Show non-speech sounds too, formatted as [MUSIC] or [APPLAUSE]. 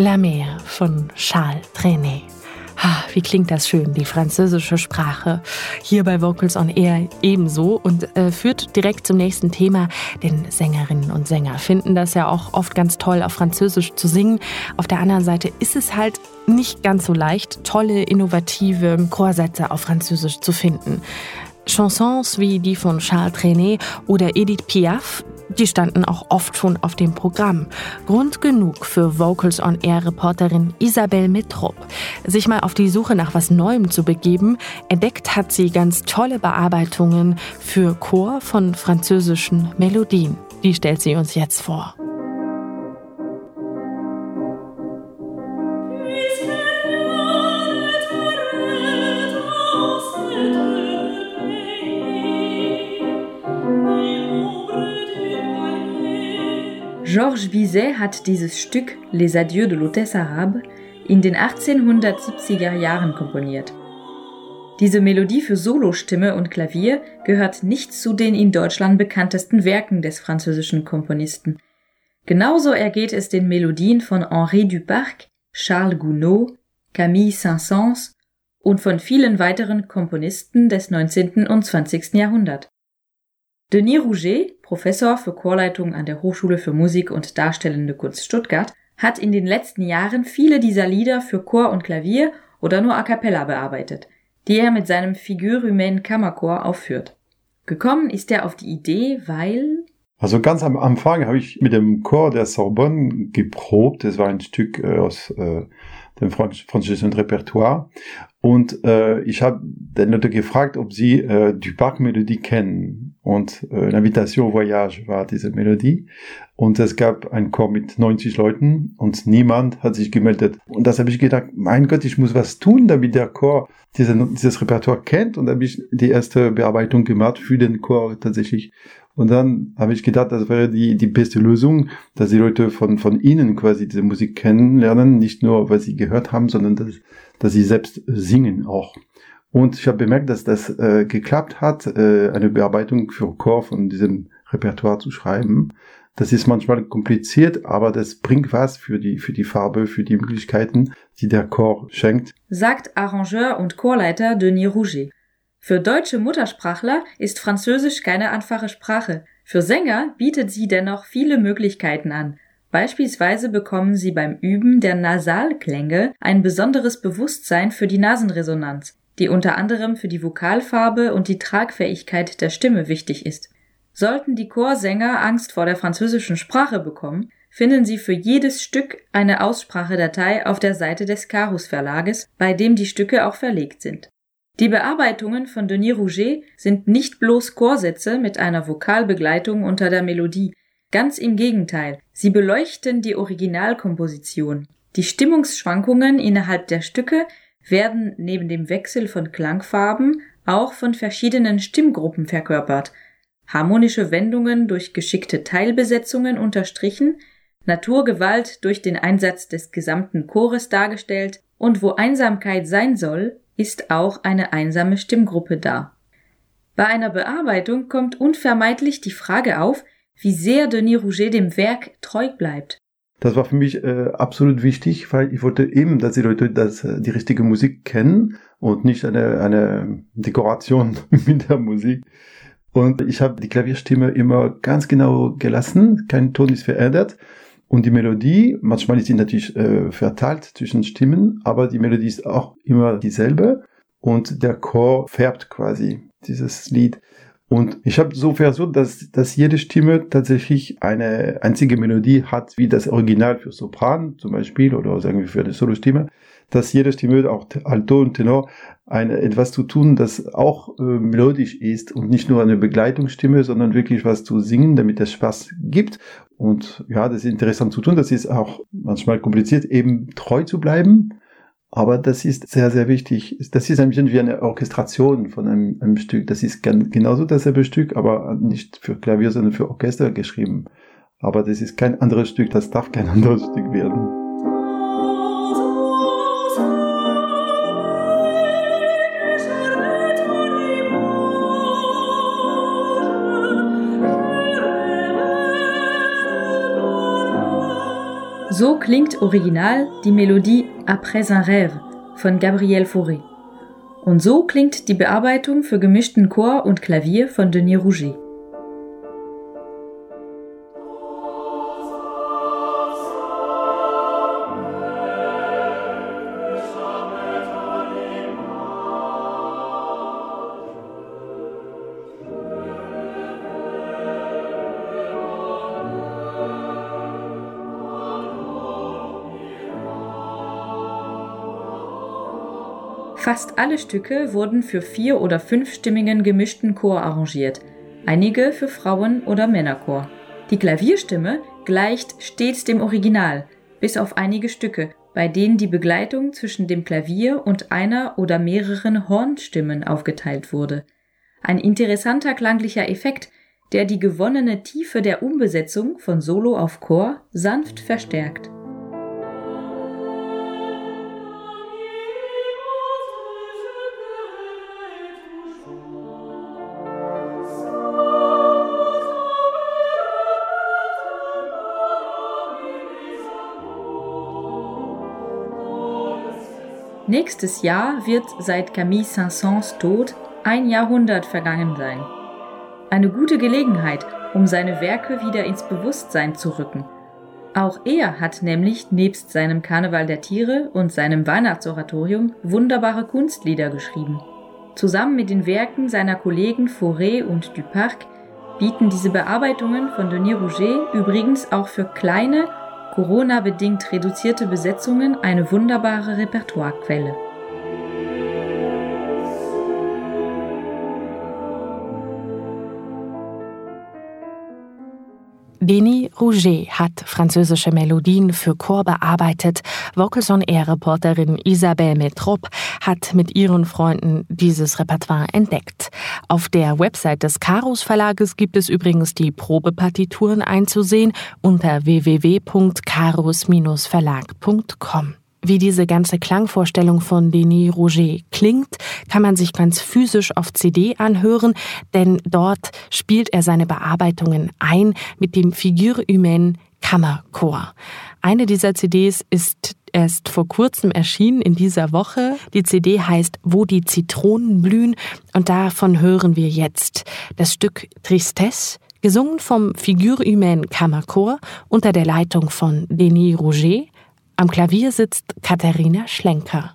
La Mer von Charles Trenet. Wie klingt das schön, die französische Sprache. Hier bei Vocals on Air ebenso und äh, führt direkt zum nächsten Thema. Denn Sängerinnen und Sänger finden das ja auch oft ganz toll, auf Französisch zu singen. Auf der anderen Seite ist es halt nicht ganz so leicht, tolle, innovative Chorsätze auf Französisch zu finden. Chansons wie die von Charles Trenet oder Edith Piaf, die standen auch oft schon auf dem Programm. Grund genug für Vocals on Air Reporterin Isabel Mitrop, sich mal auf die Suche nach was Neuem zu begeben. Entdeckt hat sie ganz tolle Bearbeitungen für Chor von französischen Melodien. Die stellt sie uns jetzt vor. Georges Bizet hat dieses Stück Les Adieux de l'Hôtesse Arabe in den 1870er Jahren komponiert. Diese Melodie für Solostimme und Klavier gehört nicht zu den in Deutschland bekanntesten Werken des französischen Komponisten. Genauso ergeht es den Melodien von Henri Duparc, Charles Gounod, Camille Saint-Saëns und von vielen weiteren Komponisten des 19. und 20. Jahrhunderts. Denis Rouget, Professor für Chorleitung an der Hochschule für Musik und Darstellende Kunst Stuttgart, hat in den letzten Jahren viele dieser Lieder für Chor und Klavier oder nur a cappella bearbeitet, die er mit seinem Figure humaine Kammerchor aufführt. Gekommen ist er auf die Idee, weil also ganz am Anfang habe ich mit dem Chor der Sorbonne geprobt. Das war ein Stück äh, aus äh, dem französischen Repertoire. Und äh, ich habe den Leute gefragt, ob sie äh, Duparc-Melodie kennen. Und äh, L'Invitation Voyage war diese Melodie. Und es gab einen Chor mit 90 Leuten und niemand hat sich gemeldet. Und das habe ich gedacht, mein Gott, ich muss was tun, damit der Chor diese, dieses Repertoire kennt. Und habe ich die erste Bearbeitung gemacht für den Chor tatsächlich. Und dann habe ich gedacht, das wäre die, die beste Lösung, dass die Leute von, von ihnen quasi diese Musik kennenlernen, nicht nur, weil sie gehört haben, sondern dass, dass sie selbst singen auch. Und ich habe bemerkt, dass das äh, geklappt hat, äh, eine Bearbeitung für Chor von diesem Repertoire zu schreiben. Das ist manchmal kompliziert, aber das bringt was für die, für die Farbe, für die Möglichkeiten, die der Chor schenkt. Sagt Arrangeur und Chorleiter Denis Rouget. Für deutsche Muttersprachler ist Französisch keine einfache Sprache. Für Sänger bietet sie dennoch viele Möglichkeiten an. Beispielsweise bekommen sie beim Üben der Nasalklänge ein besonderes Bewusstsein für die Nasenresonanz, die unter anderem für die Vokalfarbe und die Tragfähigkeit der Stimme wichtig ist. Sollten die Chorsänger Angst vor der französischen Sprache bekommen, finden Sie für jedes Stück eine Aussprachedatei auf der Seite des Carus Verlages, bei dem die Stücke auch verlegt sind. Die Bearbeitungen von Denis Rouget sind nicht bloß Chorsätze mit einer Vokalbegleitung unter der Melodie, ganz im Gegenteil, sie beleuchten die Originalkomposition. Die Stimmungsschwankungen innerhalb der Stücke werden neben dem Wechsel von Klangfarben auch von verschiedenen Stimmgruppen verkörpert, harmonische Wendungen durch geschickte Teilbesetzungen unterstrichen, Naturgewalt durch den Einsatz des gesamten Chores dargestellt und wo Einsamkeit sein soll, ist auch eine einsame Stimmgruppe da. Bei einer Bearbeitung kommt unvermeidlich die Frage auf, wie sehr Denis Rouget dem Werk treu bleibt. Das war für mich äh, absolut wichtig, weil ich wollte eben, dass die Leute das, äh, die richtige Musik kennen und nicht eine, eine Dekoration [LAUGHS] mit der Musik. Und ich habe die Klavierstimme immer ganz genau gelassen, kein Ton ist verändert. Und die Melodie, manchmal ist sie natürlich äh, verteilt zwischen Stimmen, aber die Melodie ist auch immer dieselbe und der Chor färbt quasi dieses Lied. Und ich habe so versucht, dass, dass jede Stimme tatsächlich eine einzige Melodie hat, wie das Original für Sopran zum Beispiel oder sagen wir für eine Solostimme, dass jede Stimme, auch Alto und Tenor, eine, etwas zu tun, das auch äh, melodisch ist und nicht nur eine Begleitungsstimme, sondern wirklich was zu singen, damit es Spaß gibt. Und ja, das ist interessant zu tun. Das ist auch manchmal kompliziert, eben treu zu bleiben. Aber das ist sehr, sehr wichtig. Das ist ein bisschen wie eine Orchestration von einem, einem Stück. Das ist genauso dasselbe Stück, aber nicht für Klavier, sondern für Orchester geschrieben. Aber das ist kein anderes Stück, das darf kein [LAUGHS] anderes Stück werden. So klingt original die Melodie Après un rêve von Gabriel Fauré. Und so klingt die Bearbeitung für gemischten Chor und Klavier von Denis Rouget. Fast alle Stücke wurden für vier- oder fünfstimmigen gemischten Chor arrangiert, einige für Frauen- oder Männerchor. Die Klavierstimme gleicht stets dem Original, bis auf einige Stücke, bei denen die Begleitung zwischen dem Klavier und einer oder mehreren Hornstimmen aufgeteilt wurde. Ein interessanter klanglicher Effekt, der die gewonnene Tiefe der Umbesetzung von Solo auf Chor sanft verstärkt. Nächstes Jahr wird seit Camille Saint-Saëns Tod ein Jahrhundert vergangen sein. Eine gute Gelegenheit, um seine Werke wieder ins Bewusstsein zu rücken. Auch er hat nämlich nebst seinem Karneval der Tiere und seinem Weihnachtsoratorium wunderbare Kunstlieder geschrieben. Zusammen mit den Werken seiner Kollegen Fauré und Duparc bieten diese Bearbeitungen von Denis Rouget übrigens auch für kleine Corona-bedingt reduzierte Besetzungen eine wunderbare Repertoirequelle. Denis Rouget hat französische Melodien für Chor bearbeitet. Vocals on Air Reporterin Isabelle Metrop hat mit ihren Freunden dieses Repertoire entdeckt. Auf der Website des Karus Verlages gibt es übrigens die Probepartituren einzusehen unter www.karus-verlag.com. Wie diese ganze Klangvorstellung von Denis Rouget klingt, kann man sich ganz physisch auf CD anhören, denn dort spielt er seine Bearbeitungen ein mit dem Figure Humaine Kammerchor. Eine dieser CDs ist erst vor kurzem erschienen in dieser Woche. Die CD heißt Wo die Zitronen blühen und davon hören wir jetzt das Stück Tristesse, gesungen vom Figure Humaine Kammerchor unter der Leitung von Denis Rouget am Klavier sitzt Katharina Schlenker.